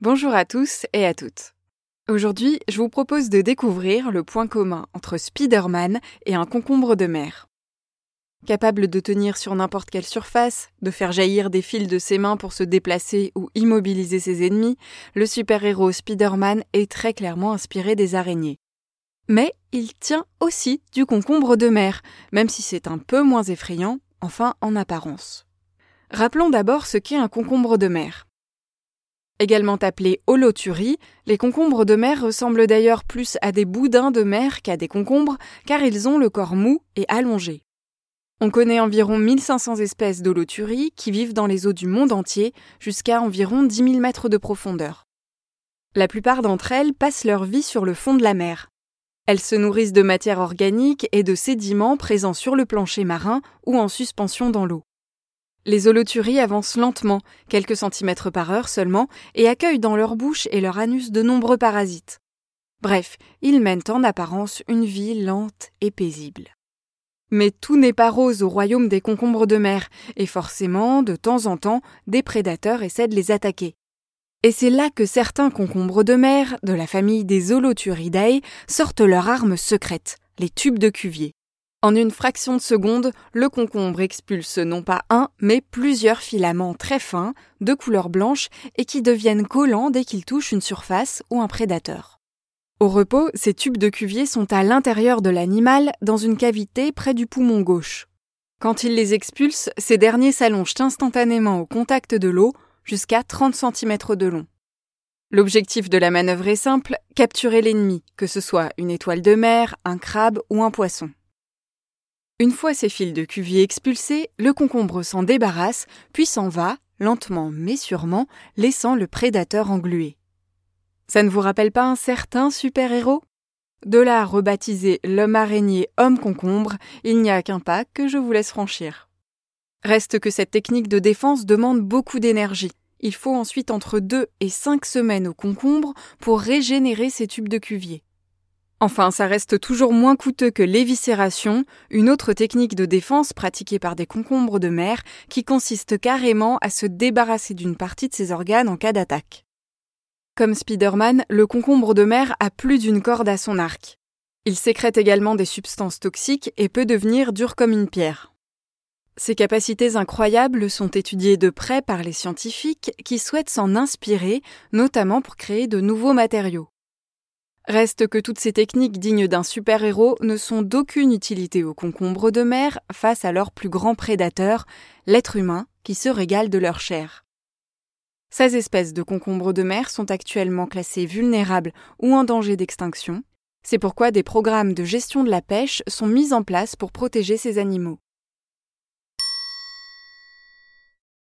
Bonjour à tous et à toutes. Aujourd'hui, je vous propose de découvrir le point commun entre Spider-Man et un concombre de mer. Capable de tenir sur n'importe quelle surface, de faire jaillir des fils de ses mains pour se déplacer ou immobiliser ses ennemis, le super-héros Spider-Man est très clairement inspiré des araignées. Mais il tient aussi du concombre de mer, même si c'est un peu moins effrayant, enfin en apparence. Rappelons d'abord ce qu'est un concombre de mer. Également appelés holoturies, les concombres de mer ressemblent d'ailleurs plus à des boudins de mer qu'à des concombres, car ils ont le corps mou et allongé. On connaît environ 1500 espèces d'holoturies qui vivent dans les eaux du monde entier, jusqu'à environ 10 000 mètres de profondeur. La plupart d'entre elles passent leur vie sur le fond de la mer. Elles se nourrissent de matière organique et de sédiments présents sur le plancher marin ou en suspension dans l'eau. Les holoturies avancent lentement, quelques centimètres par heure seulement, et accueillent dans leur bouche et leur anus de nombreux parasites. Bref, ils mènent en apparence une vie lente et paisible. Mais tout n'est pas rose au royaume des concombres de mer, et forcément, de temps en temps, des prédateurs essaient de les attaquer. Et c'est là que certains concombres de mer, de la famille des Holoturidae, sortent leur arme secrète, les tubes de Cuvier. En une fraction de seconde, le concombre expulse non pas un, mais plusieurs filaments très fins, de couleur blanche, et qui deviennent collants dès qu'ils touchent une surface ou un prédateur. Au repos, ces tubes de Cuvier sont à l'intérieur de l'animal, dans une cavité près du poumon gauche. Quand il les expulse, ces derniers s'allongent instantanément au contact de l'eau, jusqu'à 30 cm de long. L'objectif de la manœuvre est simple, capturer l'ennemi, que ce soit une étoile de mer, un crabe ou un poisson. Une fois ces fils de Cuvier expulsés, le concombre s'en débarrasse, puis s'en va, lentement mais sûrement, laissant le prédateur englué. Ça ne vous rappelle pas un certain super-héros? De là à rebaptiser l'homme araignée homme concombre, il n'y a qu'un pas que je vous laisse franchir. Reste que cette technique de défense demande beaucoup d'énergie. Il faut ensuite entre deux et cinq semaines au concombre pour régénérer ces tubes de Cuvier. Enfin, ça reste toujours moins coûteux que l'éviscération, une autre technique de défense pratiquée par des concombres de mer qui consiste carrément à se débarrasser d'une partie de ses organes en cas d'attaque. Comme Spider-Man, le concombre de mer a plus d'une corde à son arc. Il sécrète également des substances toxiques et peut devenir dur comme une pierre. Ses capacités incroyables sont étudiées de près par les scientifiques qui souhaitent s'en inspirer, notamment pour créer de nouveaux matériaux. Reste que toutes ces techniques dignes d'un super-héros ne sont d'aucune utilité aux concombres de mer face à leur plus grand prédateur, l'être humain, qui se régale de leur chair. Ces espèces de concombres de mer sont actuellement classées vulnérables ou en danger d'extinction. C'est pourquoi des programmes de gestion de la pêche sont mis en place pour protéger ces animaux.